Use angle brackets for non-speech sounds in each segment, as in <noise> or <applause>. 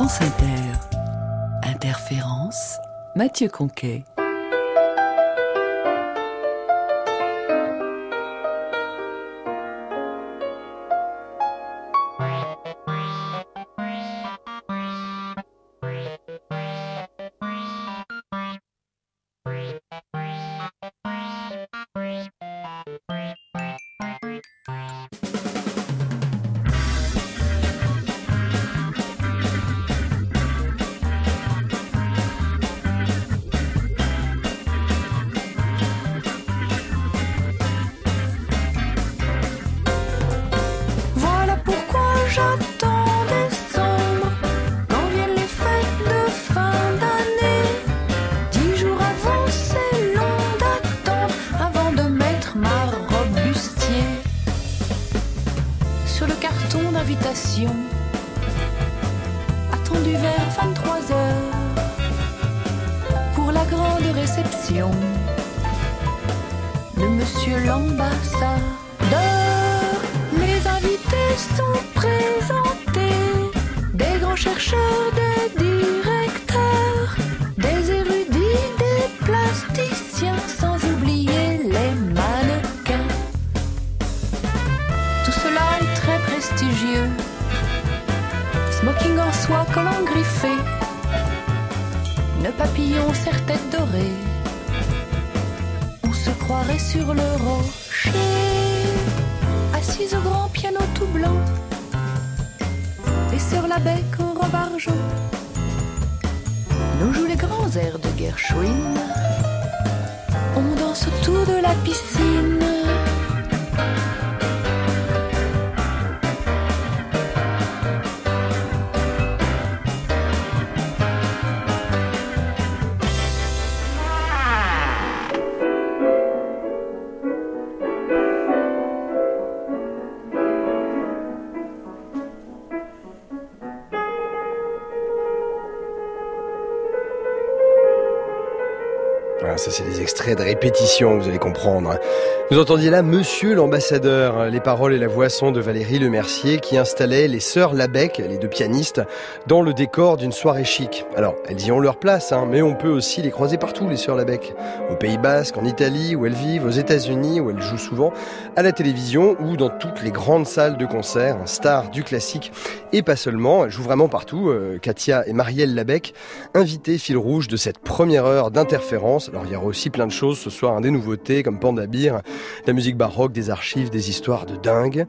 France Inter. Interférence, Mathieu Conquet. Griffé, nœud papillon, serre-tête dorée. On se croirait sur le rocher, assise au grand piano tout blanc, les sœurs Labec au robe argent. Nous jouent les grands airs de Gershwin, on danse autour de la piscine. De répétition, vous allez comprendre. Vous entendiez là Monsieur l'ambassadeur, les paroles et la voix sont de Valérie Lemercier qui installait les sœurs Labec, les deux pianistes, dans le décor d'une soirée chic. Alors, elles y ont leur place, hein, mais on peut aussi les croiser partout, les sœurs Labec. Au Pays Basque, en Italie, où elles vivent, aux États-Unis, où elles jouent souvent, à la télévision ou dans toutes les grandes salles de concert, stars du classique et pas seulement. Elles jouent vraiment partout. Euh, Katia et Marielle Labec, invitées fil rouge de cette première heure d'interférence. Alors il y aura aussi plein de choses ce soir, hein, des nouveautés comme Panda la musique baroque, des archives, des histoires de dingue.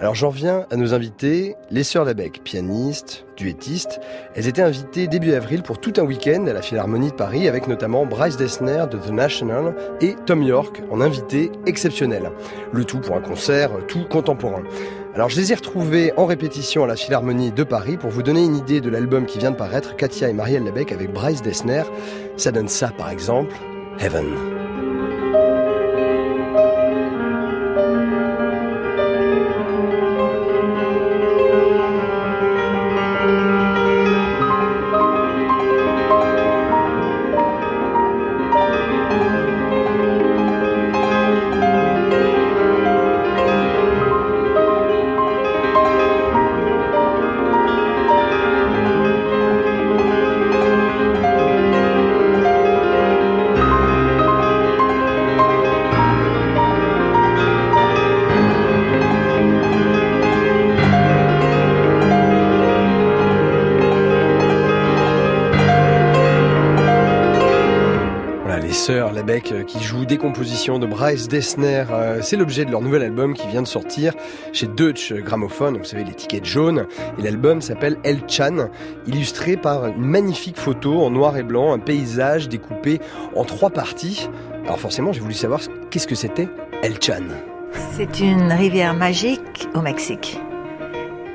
Alors j'en viens à nos invités, les sœurs Labec, pianistes, duettistes. Elles étaient invitées début avril pour tout un week-end à la Philharmonie de Paris avec notamment Bryce Dessner de The National et Tom York en invité exceptionnel. Le tout pour un concert tout contemporain. Alors je les ai retrouvés en répétition à la Philharmonie de Paris pour vous donner une idée de l'album qui vient de paraître, Katia et Marielle Labec avec Bryce Dessner. Ça donne ça par exemple, Heaven. De Bryce Dessner. Euh, C'est l'objet de leur nouvel album qui vient de sortir chez Deutsche Grammophon, vous savez l'étiquette jaune. Et l'album s'appelle El Chan, illustré par une magnifique photo en noir et blanc, un paysage découpé en trois parties. Alors forcément, j'ai voulu savoir ce- qu'est-ce que c'était El Chan. C'est une rivière magique au Mexique.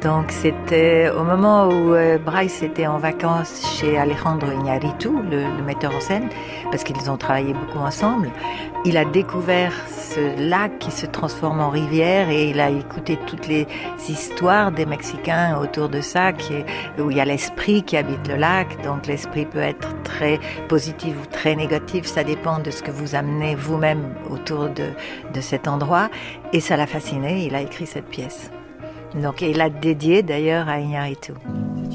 Donc c'était au moment où euh, Bryce était en vacances chez Alejandro Iñárritu, le, metteur en scène, parce qu'ils ont travaillé beaucoup ensemble. Il a découvert ce lac qui se transforme en rivière et il a écouté toutes les histoires des Mexicains autour de ça, qui est- où il y a l'esprit qui habite le lac. Donc l'esprit peut être très positif ou très négatif, ça dépend de ce que vous amenez vous-même autour de cet endroit. Et ça l'a fasciné, il a écrit cette pièce. Donc, il l'a dédié d'ailleurs à Iñárritu.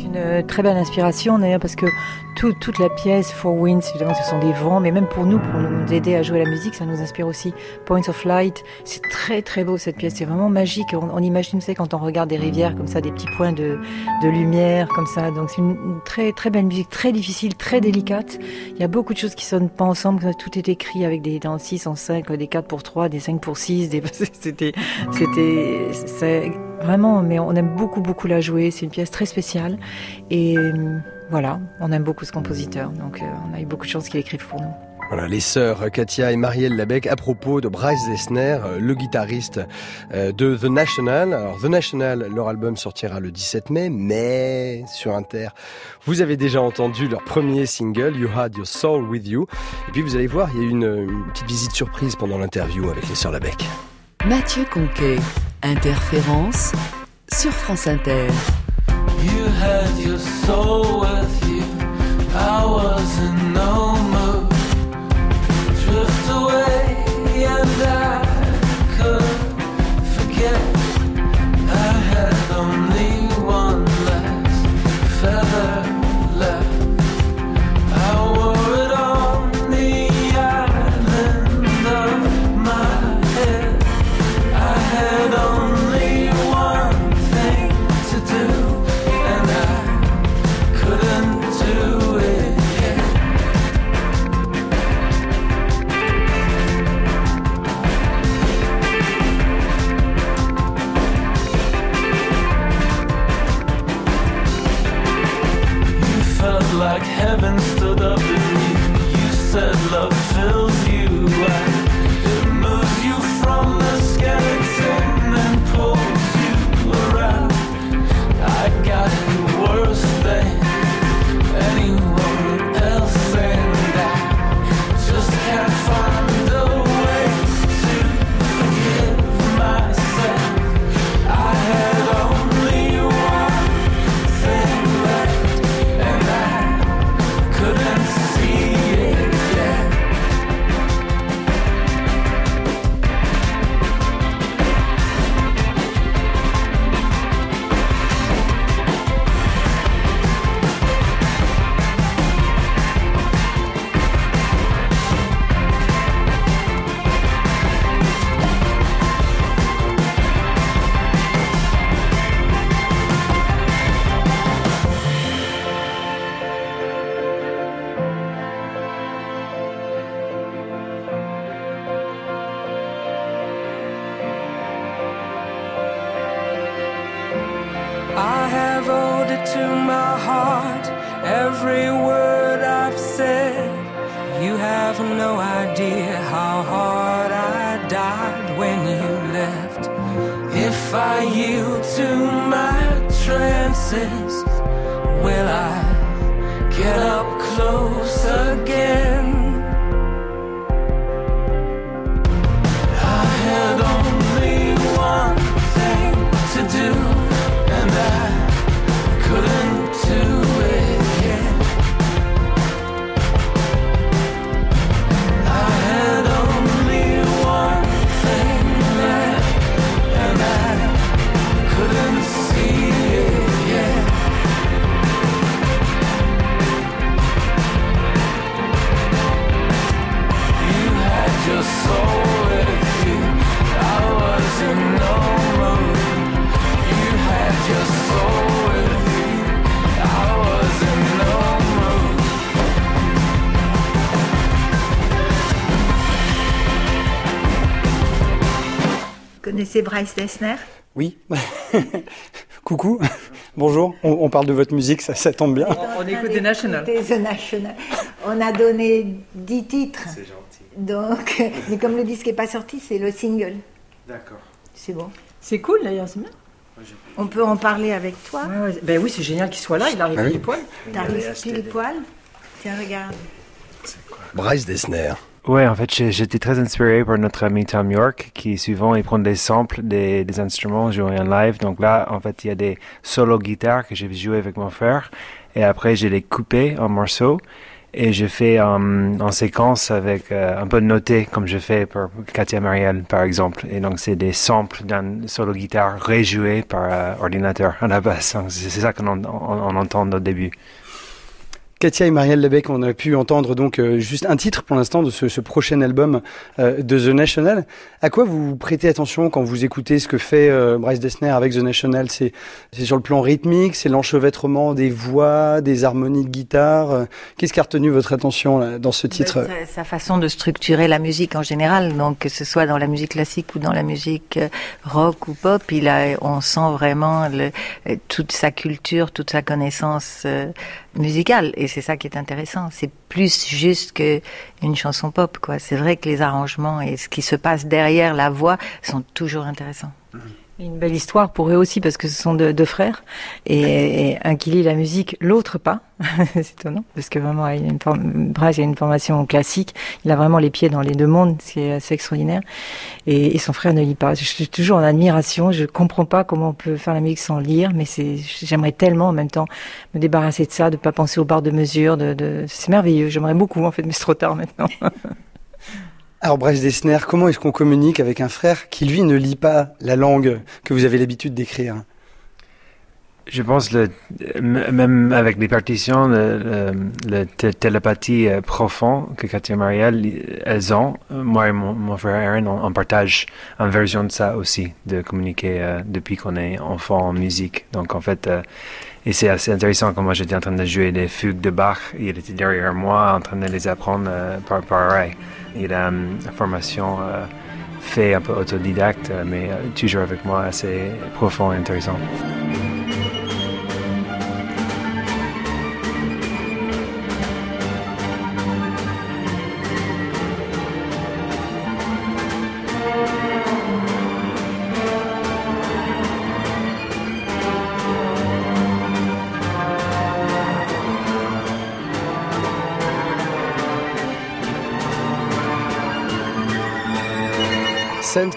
Une euh, très belle inspiration d'ailleurs parce que toute la pièce Four Winds, évidemment, ce sont des vents, mais même pour nous, pour nous aider à jouer la musique, ça nous inspire aussi. Points of Light, c'est très très beau cette pièce, c'est vraiment magique. On, imagine, vous savez, quand on regarde des rivières comme ça, des petits points de, lumière comme ça. Donc c'est une, très très belle musique, très difficile, très délicate. Il y a beaucoup de choses qui sonnent pas ensemble, tout est écrit avec des dans 6 en 5, des 4 pour 3, des 5 pour 6, des... <laughs> c'était c'était vraiment, mais on aime beaucoup beaucoup la jouer. C'est une pièce très spéciale et voilà, on aime beaucoup ce compositeur, donc euh, on a eu beaucoup de chance qu'il écrive pour nous. Voilà, les sœurs Katia et Marielle Labec à propos de Bryce Dessner, euh, le guitariste euh, de The National. Alors The National, leur album sortira le 17 mai, mais sur Inter, vous avez déjà entendu leur premier single, You Had Your Soul With You. Et puis vous allez voir, il y a eu une, une petite visite surprise pendant l'interview avec les sœurs Labec. Mathieu Conquet, Interférence sur France Inter. You had your soul with you. I was Bryce Dessner Oui. <laughs> Coucou, bonjour. On, parle de votre musique, ça, tombe bien. On, écoute The National. National. On a donné 10 titres. C'est gentil. Donc, <laughs> mais comme le disque n'est pas sorti, c'est le single. D'accord. C'est bon. C'est cool d'ailleurs, c'est bien. On peut en parler avec toi. Ben oui, c'est génial qu'il soit là, il arrive ah pile poil. Il arrive pile poil. Tiens, regarde. Bryce Dessner. Ouais, en fait, j'étais très inspiré par notre ami Tom York, qui souvent il prend des samples des, instruments joués en live. Donc là, en fait, il y a des solos guitares que j'ai joué avec mon frère, et après j'ai les coupés en morceaux. et je fais en séquence avec un peu noté comme je fais pour Katia Marielle par exemple. Et donc c'est des samples d'un solo guitare rejoué par ordinateur à la base. <laughs> C'est ça qu'on on entend au début. Katia et Marielle Lebec, on a pu entendre donc euh, juste un titre pour l'instant de ce, prochain album euh, de The National. À quoi vous prêtez attention quand vous écoutez ce que fait euh, Bryce Dessner avec The National? C'est sur le plan rythmique, c'est l'enchevêtrement des voix, des harmonies de guitare. Qu'est-ce qui a retenu votre attention dans ce titre? sa, sa, façon de structurer la musique en général, donc que ce soit dans la musique classique ou dans la musique rock ou pop, il a, on sent vraiment le, toute sa culture, toute sa connaissance musicale. Et c'est ça qui est intéressant. C'est plus juste que une chanson pop, quoi. C'est vrai que les arrangements et ce qui se passe derrière la voix sont toujours intéressants. Mmh. Une belle histoire pour eux aussi parce que ce sont deux, frères et, un qui lit la musique, l'autre pas. <laughs> c'est étonnant parce que vraiment, il a une a une formation classique. Il a vraiment les pieds dans les deux mondes, ce qui est assez extraordinaire. Et, son frère ne lit pas. Je suis toujours en admiration. Je comprends pas comment on peut faire la musique sans lire, mais c'est, j'aimerais tellement en même temps me débarrasser de ça, de pas penser aux barres de mesure. De, de... c'est merveilleux. J'aimerais beaucoup en fait, mais c'est trop tard maintenant. <laughs> Alors Bryce Dessner, comment est-ce qu'on communique avec un frère qui lui ne lit pas la langue que vous avez l'habitude d'écrire? Je pense le, même avec les partitions, la télépathie euh, profonde que Katia Marielle, elles ont, moi et mon, frère Aaron, on, partage une version de ça aussi, de communiquer euh, depuis qu'on est enfant en musique. Donc en fait, euh, et c'est assez intéressant quand moi j'étais en train de jouer des fugues de Bach, il était derrière moi en train de les apprendre par, par. Il a une formation fait un peu autodidacte, mais toujours avec moi assez profond et intéressant.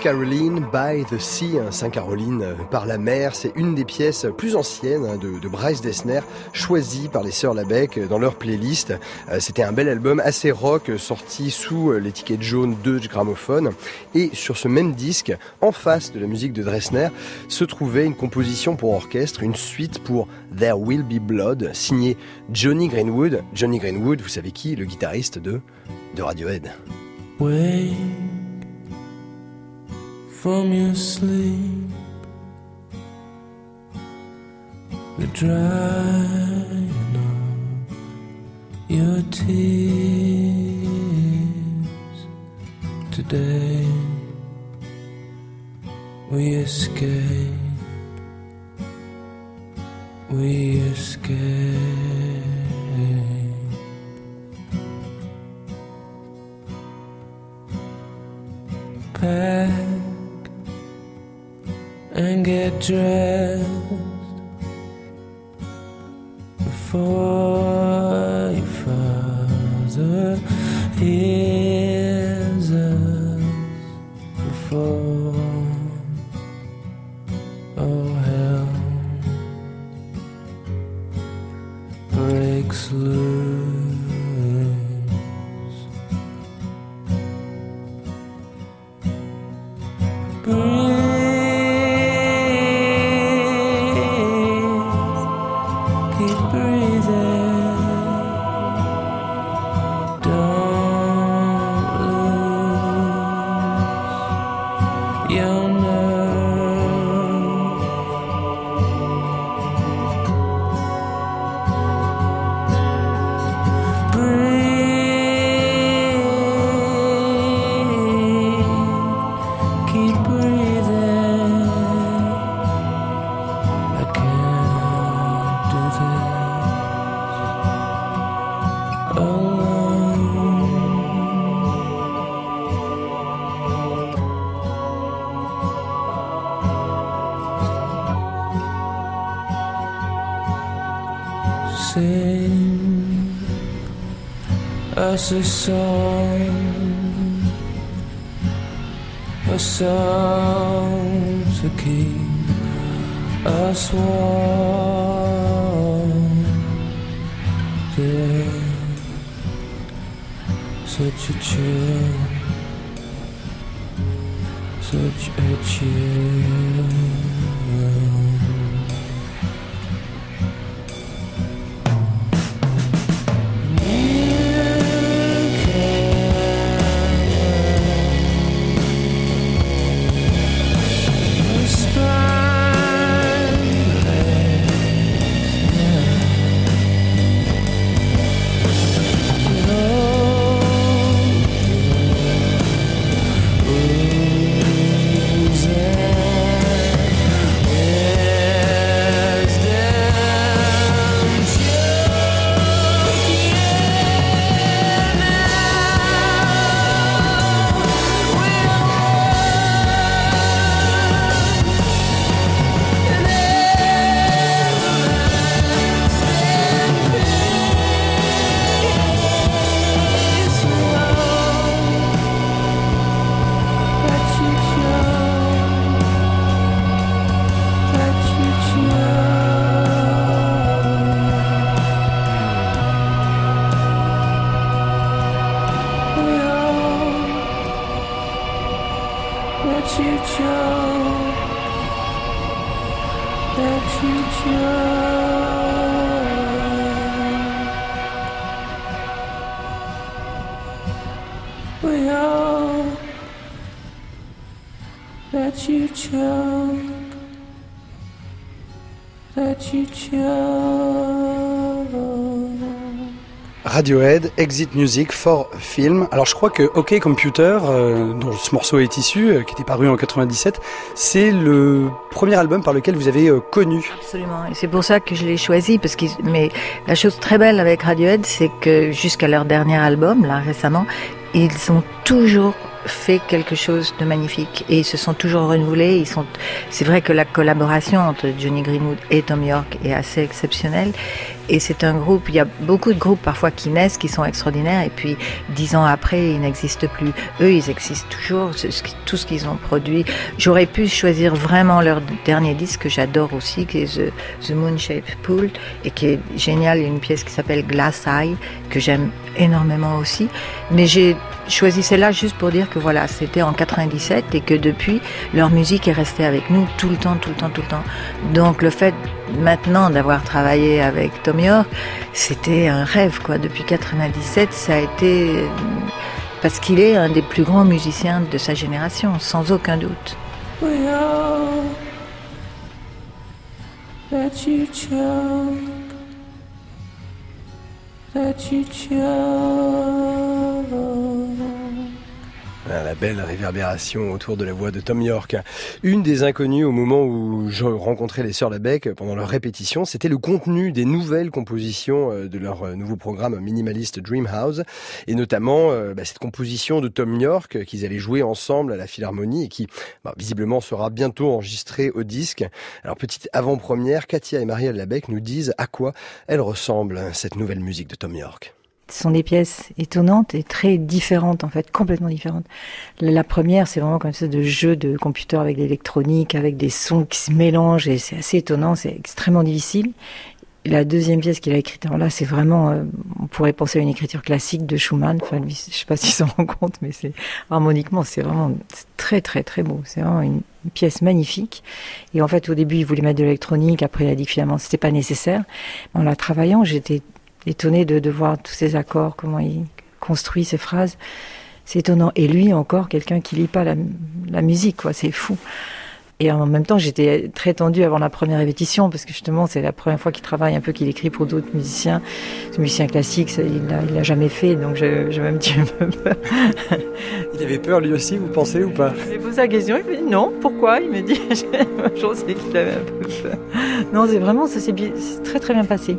Caroline by the Sea, hein, Sainte Caroline euh, par la mer, c'est une des pièces plus anciennes hein, de, Bryce Dessner, choisie par les sœurs Labec euh, dans leur playlist. Euh, c'était un bel album assez rock, sorti sous l'étiquette jaune de Gramophone. Et sur ce même disque, en face de la musique de Dessner, se trouvait une composition pour orchestre, une suite pour There Will Be Blood, signée Johnny Greenwood. Johnny Greenwood, vous savez qui? Le guitariste de, de Radiohead. From your sleep. The drying up your tears today. We escape. We escape. Pack and get dressed before your father. Hears a song, a song to keep us warm. Yeah. such a chill, such a chill. Radiohead, Exit Music for Film. Alors je crois que OK Computer, euh, dont ce morceau est issu, euh, qui était paru en 97, c'est le premier album par lequel vous avez euh, connu. Absolument, et c'est pour ça que je l'ai choisi, parce que mais la chose très belle avec Radiohead, c'est que jusqu'à leur dernier album, là récemment, ils ont toujours fait quelque chose de magnifique et ils se sont toujours renouvelés. Ils sont, c'est vrai que la collaboration entre Johnny Greenwood et Tom York est assez exceptionnelle et c'est un groupe. Il y a beaucoup de groupes parfois qui naissent, qui sont extraordinaires et puis dix ans après ils n'existent plus. Eux, ils existent toujours. Tout ce qu'ils ont produit. J'aurais pu choisir vraiment leur dernier disque que j'adore aussi, qui est The, The Moon Shaped Pool et qui est génial. Il y a une pièce qui s'appelle Glass Eye que j'aime énormément aussi. Mais j'ai choisi celle-là juste pour dire que voilà, c'était en 97 et que depuis, leur musique est restée avec nous tout le temps, tout le temps, tout le temps. Donc le fait maintenant d'avoir travaillé avec Tom York, c'était un rêve quoi. Depuis 97, ça a été parce qu'il est un des plus grands musiciens de sa génération, sans aucun doute. that you chose. La belle réverbération autour de la voix de Tom York. Une des inconnues au moment où je rencontrais les sœurs Labec pendant leur répétition, c'était le contenu des nouvelles compositions euh, de leur euh, nouveau programme minimaliste Dream House, et notamment euh, bah, cette composition de Tom York qu'ils allaient jouer ensemble à la Philharmonie et qui bah, visiblement sera bientôt enregistrée au disque. Alors petite avant-première, Katia et Marielle Labec nous disent à quoi elle ressemble cette nouvelle musique de Tom York. Ce sont des pièces étonnantes et très différentes en fait, complètement différentes. La première, c'est vraiment comme ça de jeu de computer avec l'électronique, avec des sons qui se mélangent et c'est assez étonnant, c'est extrêmement difficile. La deuxième pièce qu'il a écrite, alors là, c'est vraiment, euh, on pourrait penser à une écriture classique de Schumann. Enfin, lui, je sais pas s'il s'en rend compte, mais c'est harmoniquement, c'est vraiment très très très beau. C'est vraiment une, pièce magnifique. Et en fait, au début, il voulait mettre de l'électronique. Après, il a dit que finalement, c'était pas nécessaire. En la travaillant, j'étais étonné de, de voir tous ces accords, comment il construit ces phrases. C'est étonnant. Et lui, encore, quelqu'un qui lit pas la, la musique, quoi. C'est fou. Et en même temps, j'étais très tendue avant la première répétition, parce que justement, c'est la première fois qu'il travaille un peu, qu'il écrit pour d'autres musiciens. Ce musicien classique, il l'a, il l'a jamais fait, donc je, je un petit peu peur. il avait peur lui aussi, vous pensez ou pas? J'ai posé la question, il me dit non, pourquoi? Il me dit, <laughs> je sais qu'il avait un peu peur. Non, c'est vraiment, ça s'est très très bien passé.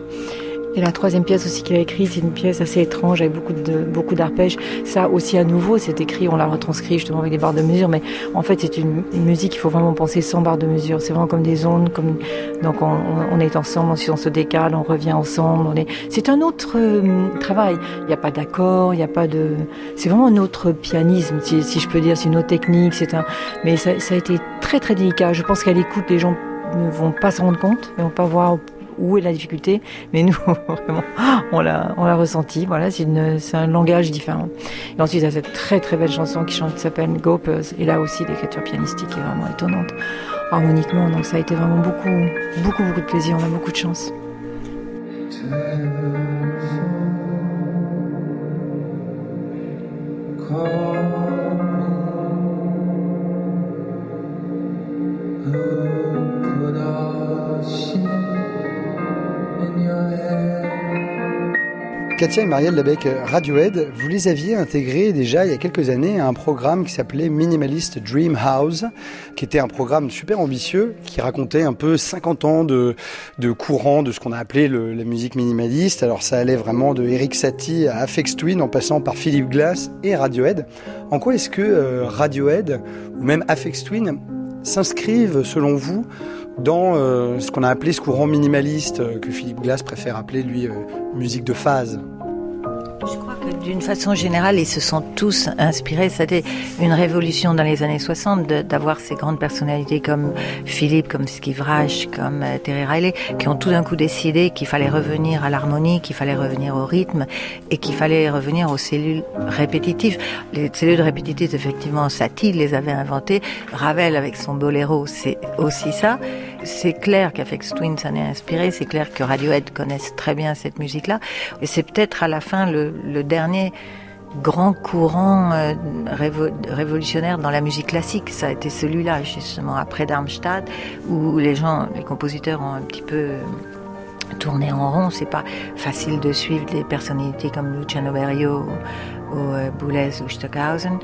Et la troisième pièce aussi qu'il a écrite, c'est une pièce assez étrange avec beaucoup de beaucoup d'arpèges. Ça aussi à nouveau, c'est écrit, on l'a retranscrit justement avec des barres de mesure, mais en fait c'est une, musique qu'il faut vraiment penser sans barres de mesure. C'est vraiment comme des ondes, comme donc on, est ensemble, on se décale, on revient ensemble. On est, c'est un autre euh, travail. Il n'y a pas d'accord, il n'y a pas de, c'est vraiment un autre pianisme, si, je peux dire, c'est une autre technique. C'est un, mais ça, ça a été très très délicat. Je pense qu'à l'écoute, les gens ne vont pas s'en rendre compte, mais vont pas voir où est la difficulté, mais nous, <laughs> vraiment, on l'a, on l'a ressenti. Voilà, c'est, une, c'est un langage différent. Et ensuite, il y a cette très très belle chanson qui chante, qui s'appelle Gopers, et là aussi l'écriture pianistique est vraiment étonnante, harmoniquement. Donc ça a été vraiment beaucoup, beaucoup, beaucoup de plaisir. On a beaucoup de chance. Katia et Marielle Labec, Radiohead, vous les aviez intégrés déjà il y a quelques années à un programme qui s'appelait Minimalist Dream House, qui était un programme super ambitieux qui racontait un peu 50 ans de, de courant de ce qu'on a appelé la musique minimaliste. Alors ça allait vraiment de Eric Satie à Afex Twin en passant par Philip Glass et Radiohead. En quoi est-ce que euh, Radiohead ou même Afex Twin s'inscrivent selon vous dans euh, ce qu'on a appelé ce courant minimaliste euh, que Philippe Glass préfère appeler lui euh, musique de phase. D'une façon générale, ils se sont tous inspirés. C'était une révolution dans les années 60 de- d'avoir ces grandes personnalités comme Philippe, comme Steve comme euh, Terry Riley, qui ont tout d'un coup décidé qu'il fallait revenir à l'harmonie, qu'il fallait revenir au rythme et qu'il fallait revenir aux cellules répétitives. Les cellules répétitives, effectivement, Satie les avait inventées. Ravel, avec son boléro, c'est aussi ça. C'est clair qu'Afex Twin s'en est inspiré. C'est clair que Radiohead connaissent très bien cette musique-là. Et c'est peut-être à la fin le dernier grand courant euh, révo- révolutionnaire dans la musique classique. Ça a été celui-là, justement, après Darmstadt, où les gens, les compositeurs ont un petit peu euh, tourné en rond. C'est pas facile de suivre des personnalités comme Luciano Berio ou, ou euh, Boulez ou Stockhausen.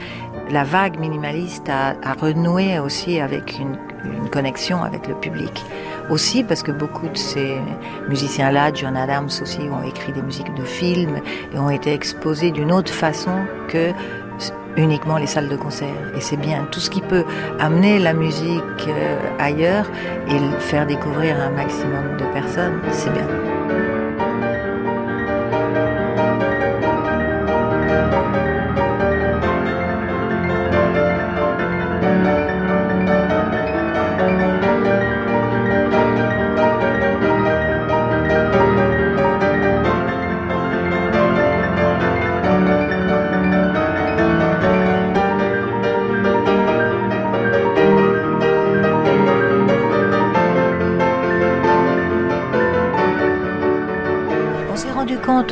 La vague minimaliste a, renoué aussi avec une, une connexion avec le public. Aussi parce que beaucoup de ces musiciens-là, John Adams aussi, ont écrit des musiques de films et ont été exposés d'une autre façon que uniquement les salles de concert. Et c'est bien tout ce qui peut amener la musique euh, ailleurs et faire découvrir un maximum de personnes, c'est bien.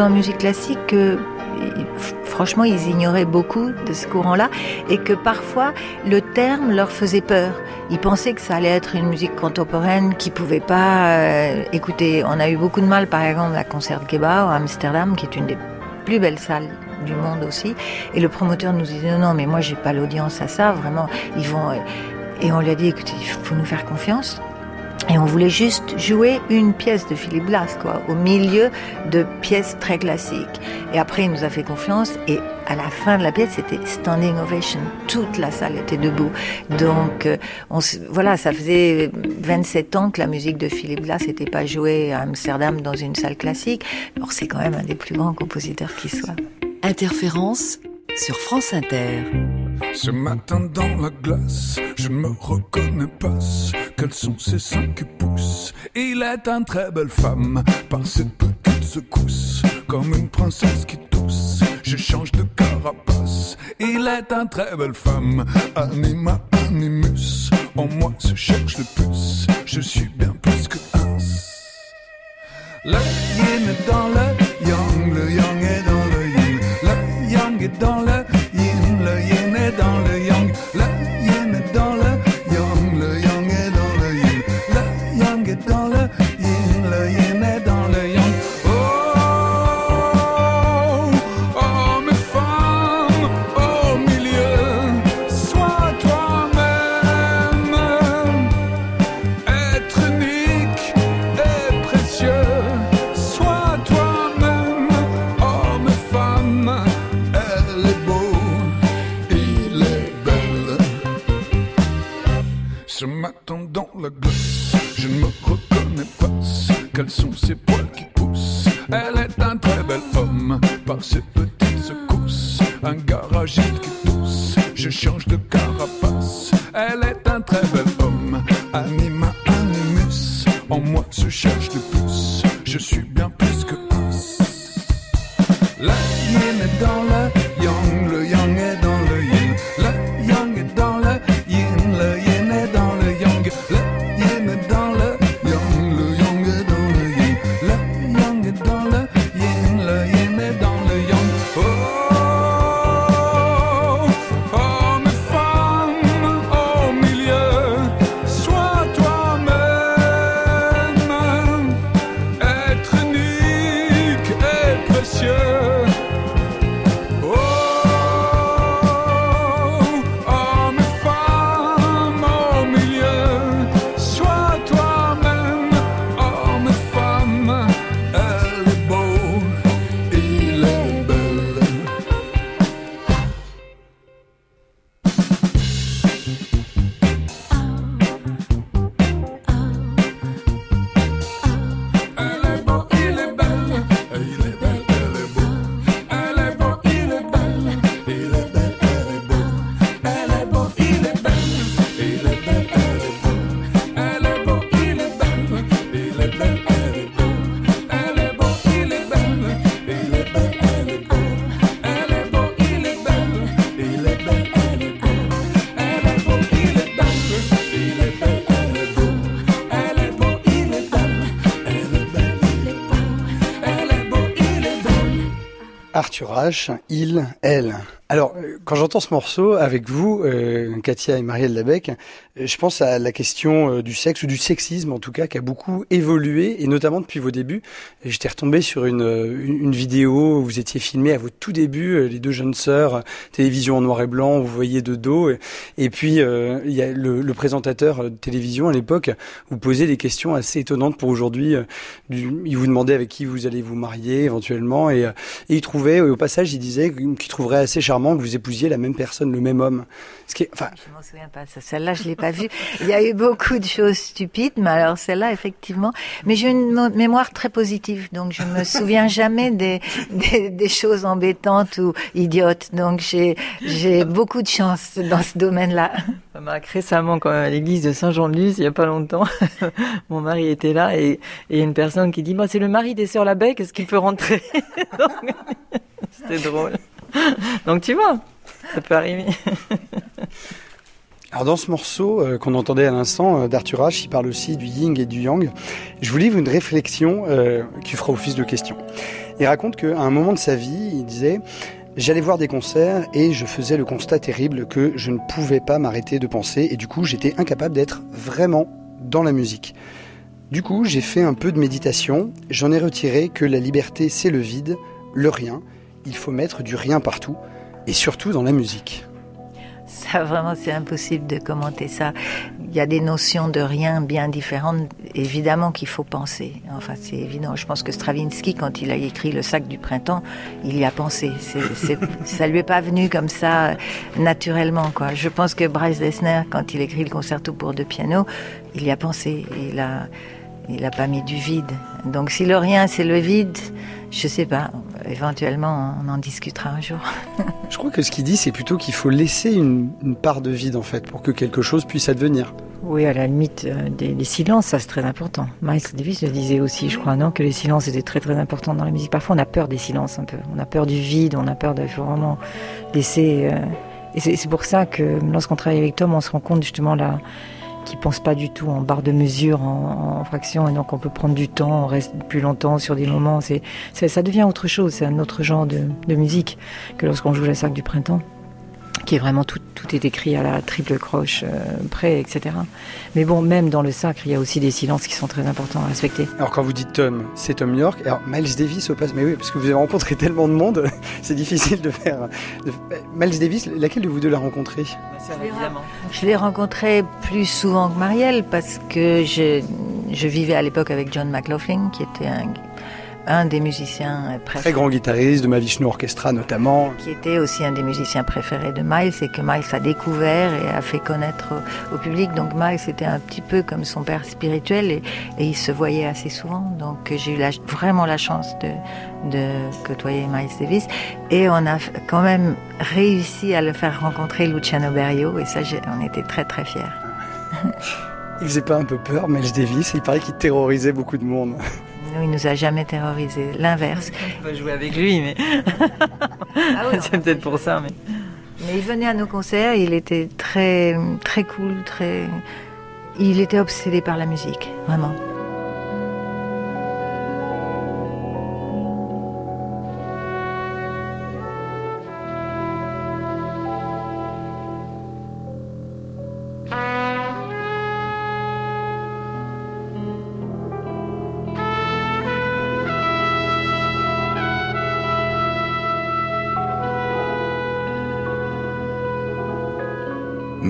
En musique classique que franchement ils ignoraient beaucoup de ce courant-là et que parfois le terme leur faisait peur. Ils pensaient que ça allait être une musique contemporaine qu'ils pouvaient pas euh, écouter. On a eu beaucoup de mal par exemple à Concertgebouw à Amsterdam qui est une des plus belles salles du monde aussi et le promoteur nous disait non non mais moi j'ai pas l'audience à ça vraiment ils vont euh, et on lui a dit écoutez il faut nous faire confiance et on voulait juste jouer une pièce de Philippe Glass, quoi, au milieu de pièces très classiques. Et après, il nous a fait confiance. Et à la fin de la pièce, c'était standing ovation. Toute la salle était debout. Donc, euh, on, voilà, ça faisait 27 ans que la musique de Philippe Glass n'était pas jouée à Amsterdam dans une salle classique. Alors, c'est quand même un des plus grands compositeurs qui soit. Interférence sur France Inter. Ce matin dans la glace, je me reconnais pas. Quels sont ces cinq pouces Il est une très belle femme, par cette petite secousse, comme une princesse qui tousse. Je change de carapace. Il est une très belle femme, anima animus. En moi se cherche le plus, je suis bien plus que un. Le yin est dans le yang, le yang est dans le yin. Le yang est dans le je ne me reconnais pas. Quels sont ces poils qui poussent Elle est un très bel homme, par ses petites secousses. Un garagiste qui tousse, je change de carapace. Elle est un très bel homme, anima animus. En moi se cherche de plus. je suis bien plus Arthur H, il, elle. Alors, euh, quand j'entends ce morceau avec vous, euh, Katia et Marielle Labec, euh, je pense à la question euh, du sexe ou du sexisme en tout cas, qui a beaucoup évolué, et notamment depuis vos débuts. J'étais retombé sur une, une, vidéo où vous étiez filmés à vos tout débuts, les deux jeunes sœurs, télévision en noir et blanc, vous voyez de dos. Et, puis, il y a le, le présentateur de télévision à l'époque vous posait des questions assez étonnantes pour aujourd'hui. Il vous demandait avec qui vous allez vous marier éventuellement, et, et il trouvait, au passage, il disait qu'il trouverait assez charmant que vous épousiez la même personne, le même homme. Ce qui est, enfin, Je m'en souviens pas. ça. Celle-là, je l'ai pas vue. Il y a eu beaucoup de choses stupides, mais alors celle-là, effectivement. Mais j'ai une mo- mémoire très positive, donc je me souviens jamais des, des, des choses embêtantes ou idiotes. Donc j'ai j'ai beaucoup de chance dans ce domaine-là. Récemment quand même à l'église de Saint-Jean-de-Luz, il y a pas longtemps. <laughs> Mon mari était là et et une personne qui dit moi c'est le mari des sœurs Labec, est-ce qu'il peut rentrer <laughs> <laughs> C'était drôle. <laughs> Donc tu vois, ça peut arriver. <laughs> Alors dans ce morceau euh, qu'on entendait à l'instant euh, d'Arthur H, il parle aussi du yin et du yang. Je vous livre une réflexion euh, qui fera office de question. Il raconte qu'à un moment de sa vie, il disait J'allais voir des concerts et je faisais le constat terrible que je ne pouvais pas m'arrêter de penser et du coup j'étais incapable d'être vraiment dans la musique. Du coup j'ai fait un peu de méditation, j'en ai retiré que la liberté c'est le vide, le rien, il faut mettre du rien partout et surtout dans la musique. Ça, vraiment, c'est impossible de commenter ça. Il y a des notions de rien bien différentes, évidemment, qu'il faut penser. Enfin, c'est évident. Je pense que Stravinsky, quand il a écrit Le sac du printemps, il y a pensé. C'est, c'est, <laughs> ça lui est pas venu comme ça, naturellement, quoi. Je pense que Bryce Dessner, quand il écrit le concerto pour deux pianos, il y a pensé. Il a, il a pas mis du vide. Donc, si le rien, c'est le vide, je sais pas. Éventuellement, on en discutera un jour. Je crois que ce qu'il dit, c'est plutôt qu'il faut laisser une, une part de vide, en fait, pour que quelque chose puisse advenir. Oui, à la limite, euh, des, les silences, ça c'est très important. Miles Davis le disait aussi, je crois, non, que les silences étaient très très importants dans la musique. Parfois, on a peur des silences un peu. On a peur du vide, on a peur de faut vraiment laisser. euh, Et c'est c'est pour ça que lorsqu'on travaille avec Tom, on se rend compte justement là qu'il pense pas du tout en barre de mesure, en, en fraction, et donc on peut prendre du temps, on reste plus longtemps sur des moments. C'est, ça devient autre chose, c'est un autre genre de, de musique que lorsqu'on joue la sac du printemps qui est vraiment tout, tout est écrit à la triple croche euh, près, etc. Mais bon, même dans le sacre, il y a aussi des silences qui sont très importants à respecter. Alors quand vous dites Tom, c'est Tom York. Alors Miles Davis au passe, mais oui, parce que vous avez rencontré <laughs> tellement de monde, <laughs> c'est difficile de faire. de- Miles Davis, laquelle de vous deux l'a rencontré? Je l'ai rencontré plus souvent que Marielle parce que je, je vivais à l'époque avec John McLaughlin, qui était un, un des musiciens Très préférés. grand guitariste de Mahavishnu Orchestra notamment. qui était aussi un des musiciens préférés de Miles et que Miles a découvert et a fait connaître au, au public. Donc Miles était un petit peu comme son père spirituel et, et il se voyait assez souvent. Donc j'ai eu la- vraiment la chance de, de côtoyer Miles Davis et on a quand même réussi à le faire rencontrer Luciano Berio et ça on était très très fiers. Il faisait pas un peu peur, Miles Davis Il paraît qu'il terrorisait beaucoup de monde. Nous, il nous a jamais terrorisés. L'inverse. On va jouer avec lui, mais Ah oui, <laughs> c'est peut-être pour ça. Mais Mais il venait à nos concerts, il était très, très cool, très. Il était obsédé par la musique, vraiment.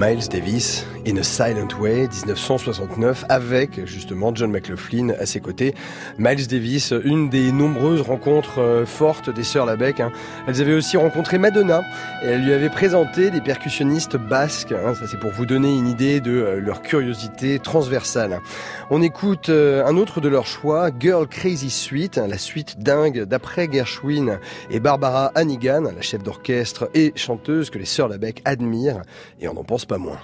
Miles Davis, In a Silent Way, 1969, avec justement John McLaughlin à ses côtés. Miles Davis, une des nombreuses rencontres euh, fortes des sœurs Labec. hein. Elles avaient aussi rencontré Madonna et elles lui avaient présenté des percussionnistes basques. hein. Ça, c'est pour vous donner une idée de euh, leur curiosité transversale. On écoute euh, un autre de leur choix, Girl Crazy Suite, la suite dingue d'après Gershwin et Barbara Hannigan, la chef d'orchestre et chanteuse que les sœurs Labec admirent et on n'en pense pas moins.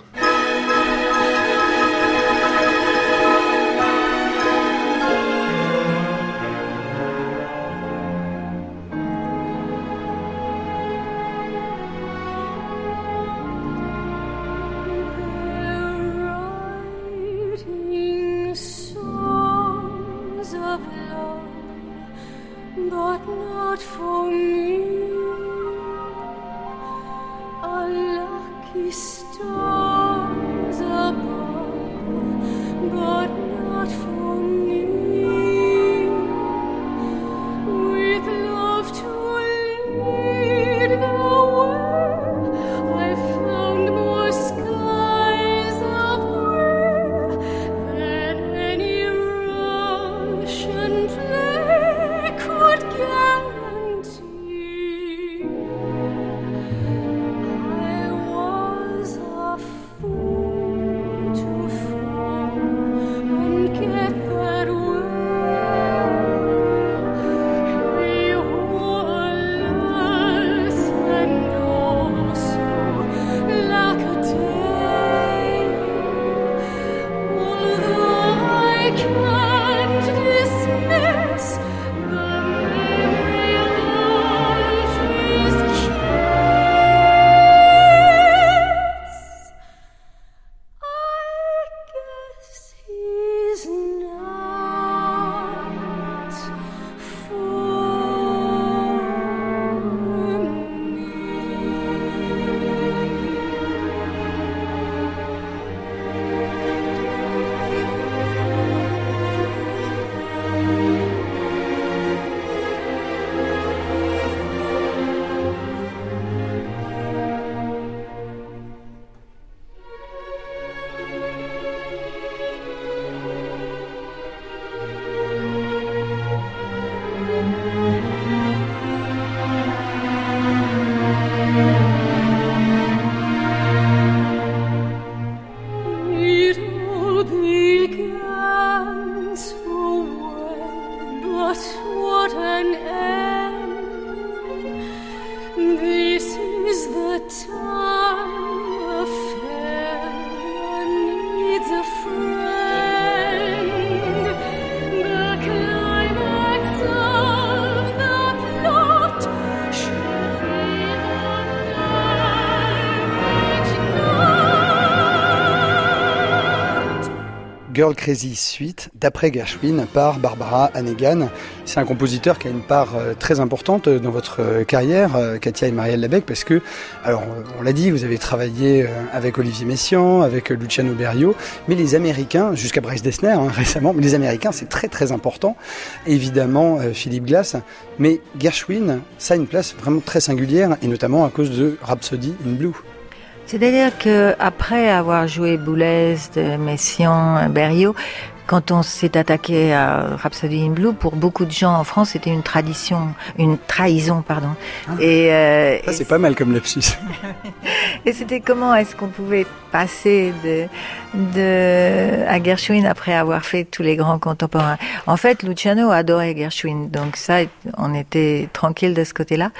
Girl Crazy Suite, d'après Gershwin, par Barbara Hannigan. C'est un compositeur qui a une part euh, très importante dans votre euh, carrière, euh, Katia et Marielle Labec, parce que, alors, euh, on l'a dit, vous avez travaillé euh, avec Olivier Messiaen, avec euh, Luciano Berio, mais les Américains, jusqu'à Bryce Dessner hein, <laughs> récemment, mais les Américains, c'est très très important. Évidemment, euh, Philippe Glass, mais Gershwin, ça a une place vraiment très singulière, et notamment à cause de Rhapsody in Blue. C'est-à-dire que après avoir joué Boulez, de Messiaen, Berriot, quand on s'est attaqué à Rhapsody in Blue, pour beaucoup de gens en France, c'était une tradition, une trahison, pardon. Et, euh, Ça, c'est pas mal comme lapsus. <laughs> Et c'était comment est-ce qu'on pouvait passer de, de, à Gershwin après avoir fait tous les grands contemporains? En fait, Luciano adorait Gershwin, donc ça, on était tranquille de ce côté-là.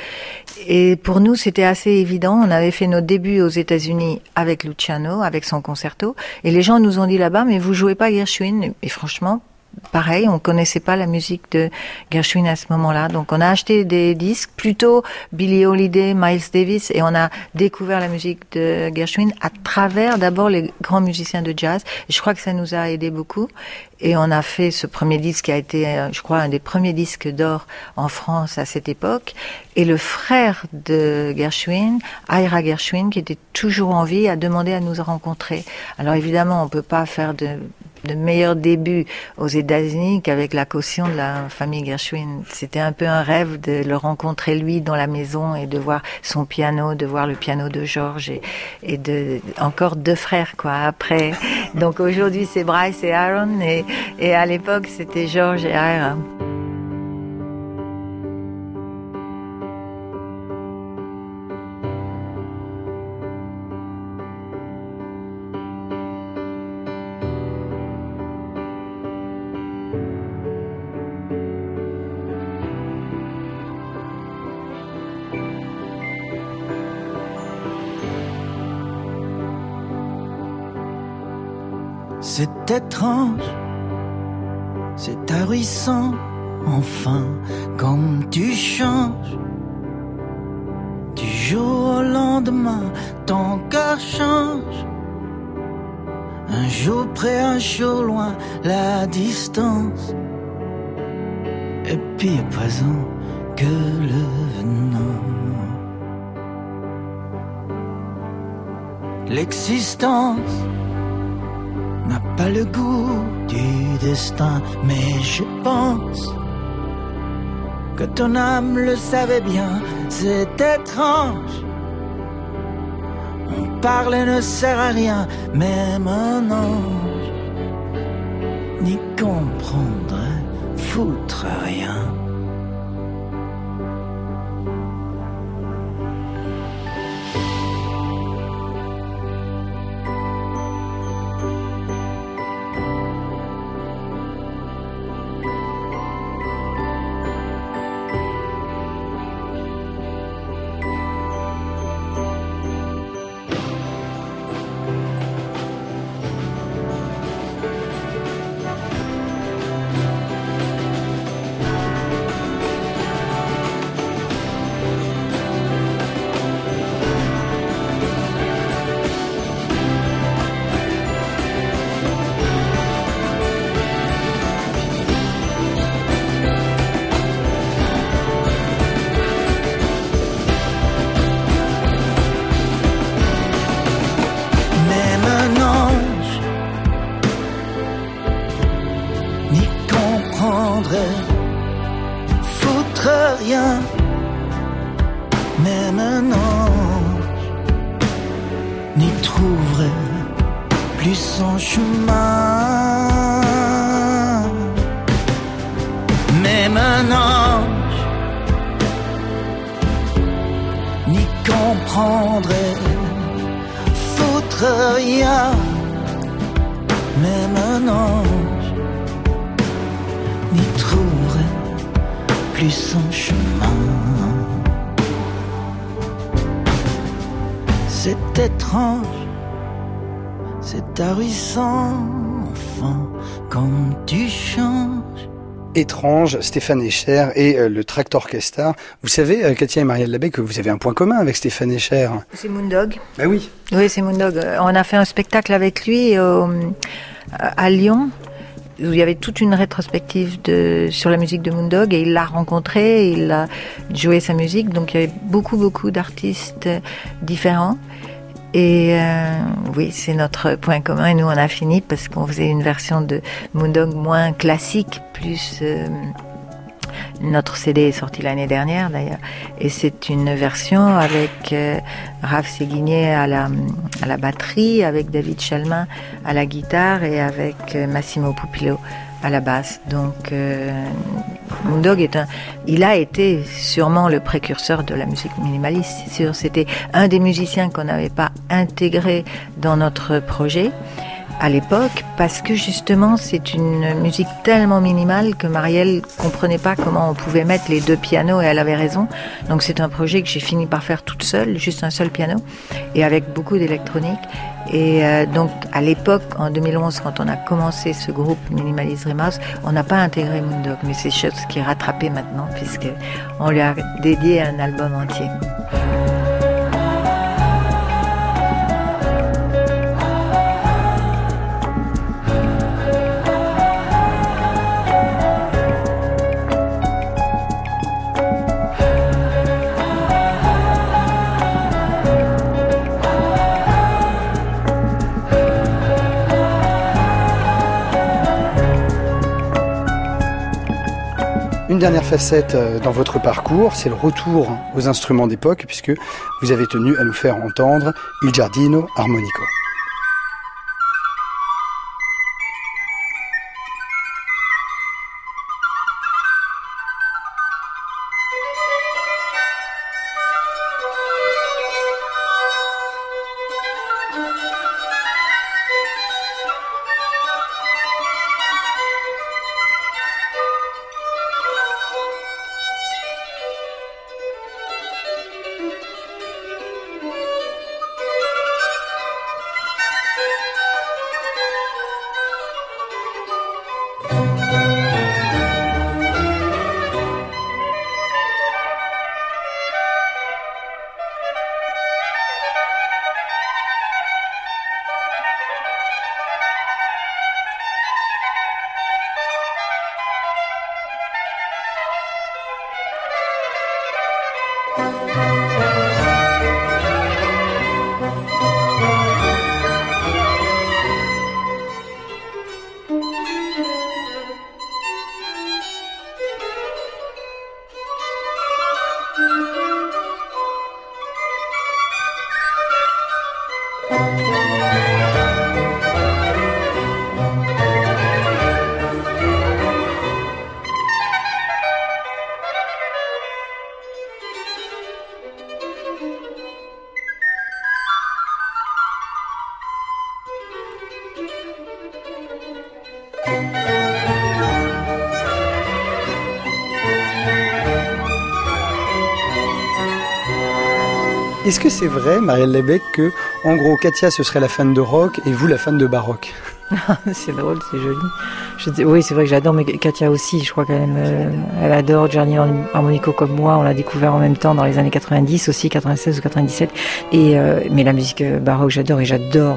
Et pour nous, c'était assez évident. On avait fait nos débuts aux États-Unis avec Luciano, avec son concerto, et les gens nous ont dit là-bas, mais vous jouez pas Gershwin. Et franchement, pareil, on connaissait pas la musique de Gershwin à ce moment-là. Donc on a acheté des disques, plutôt Billie Holiday, Miles Davis, et on a découvert la musique de Gershwin à travers d'abord les grands musiciens de jazz. Je crois que ça nous a aidé beaucoup. Et on a fait ce premier disque qui a été, euh, je crois, un des premiers disques d'or en France à cette époque. Et le frère de Gershwin, Ira Gershwin, qui était toujours en vie, a demandé à nous rencontrer. Alors évidemment, on peut pas faire de de meilleurs débuts aux États-Unis qu'avec la caution de la famille Gershwin. C'était un peu un rêve de le rencontrer lui dans la maison et de voir son piano, de voir le piano de George et, et de encore deux frères quoi après. Donc aujourd'hui c'est Bryce et Aaron et, et à l'époque c'était George et Aaron. C'est étrange, c'est ahurissant, enfin, comme tu changes. Du jour au lendemain, ton cœur change. Un jour près, un jour loin, la distance. Et puis présent que le venant. L'existence pas le goût du destin, mais je pense que ton âme le savait bien, c'est étrange. On parle et ne sert à rien, même un ange n'y comprendrait foutre rien. Étrange, Stéphane Echer et euh, le Tract Orchestra. Vous savez, euh, Katia et Marielle Labbé, que vous avez un point commun avec Stéphane Echer. C'est Moondog. Bah oui. Oui, c'est Moondog. Euh, On a fait un spectacle avec lui au- à Lyon où il y avait toute une rétrospective de, sur la musique de Moondog et il l'a rencontré, il a joué sa musique, donc il y avait beaucoup beaucoup d'artistes différents. Et euh, oui, c'est notre point commun. Et nous, on a fini parce qu'on faisait une version de Moondog moins classique, plus euh, notre CD est sorti l'année dernière d'ailleurs, et c'est une version avec euh, Raph Séguinier à la, à la batterie, avec David Chalmin à la guitare et avec euh, Massimo Pupillo à la basse. Donc euh, Moondog est un, il a été sûrement le précurseur de la musique minimaliste, c'est sûr. C'était un des musiciens qu'on n'avait pas intégré dans notre projet. À l'époque parce que justement c'est une musique tellement minimale que Marielle comprenait pas comment on pouvait mettre les deux pianos et elle avait raison. Donc c'est un projet que j'ai fini par faire toute seule, juste un seul piano et avec beaucoup d'électronique. Et euh, donc à l'époque, en 2011, quand on a commencé ce groupe Minimalist Remouse, on n'a pas intégré Moondog, mais c'est chose qui est rattrapée maintenant puisque on lui a dédié un album entier. Une dernière facette euh, dans votre parcours, c'est le retour aux instruments d'époque, puisque vous avez tenu à nous faire entendre Il Giardino Armonico. Música Est-ce que c'est vrai, Marielle Lebec, que, en gros, Katia, ce serait la fan de rock et vous, la fan de baroque? <laughs> C'est drôle, c'est joli. Oui, c'est vrai que j'adore, mais Katia aussi, je crois qu'elle euh, elle adore Gianni Harmonico comme moi. On l'a découvert en même temps dans les années 90 aussi, 96 ou 97. Et euh, mais la musique euh, baroque, j'adore et j'adore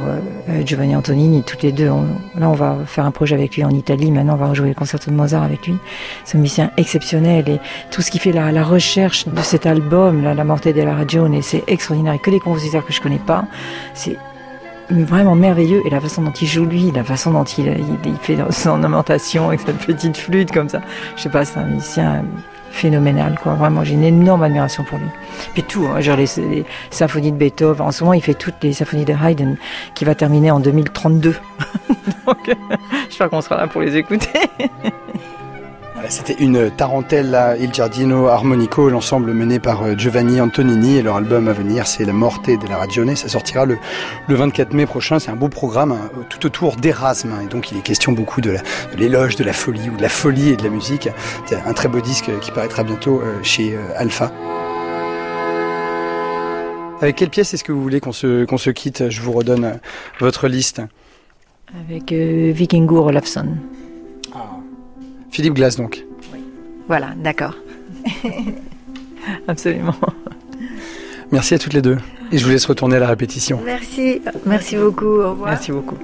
Giovanni Antonini. Toutes les deux. là, on va faire un projet avec lui en Italie. Maintenant, on va rejouer le concerto de Mozart avec lui. C'est un musicien exceptionnel et tout ce qui fait la, la recherche de cet album, la Morte della Ragione, c'est extraordinaire. que des compositeurs que je connais pas. C'est vraiment merveilleux et la façon dont il joue lui, la façon dont il, il, fait son ornementation avec cette petite flûte comme ça. Je sais pas, c'est un musicien phénoménal quoi. Vraiment, j'ai une énorme admiration pour lui. Puis tout, hein, genre les, les, symphonies de Beethoven. En ce moment, il fait toutes les symphonies de Haydn qui va terminer en 2032. <laughs> Donc, j'espère qu'on sera là pour les écouter. <laughs> C'était une tarentella Il Giardino Armonico, l'ensemble mené par euh, Giovanni Antonini et leur album à venir c'est La Morte della Ragione. Ça sortira le, le 24 mai prochain. C'est un beau programme hein, tout autour d'Erasme et donc il est question beaucoup de l'éloge de, la folie ou de la folie et de la musique. C'est un très beau disque qui paraîtra bientôt euh, chez euh, Alpha. Avec quelle pièce est-ce que vous voulez qu'on se, qu'on se quitte? Je vous redonne votre liste. Avec Vikingur Olafsson. Philippe Glass, donc. Oui. Voilà, d'accord. <laughs> Absolument. Merci à toutes les deux. Et je vous laisse retourner à la répétition. Merci, merci beaucoup. Au revoir. Merci beaucoup.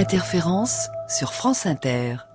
Interférence sur France Inter.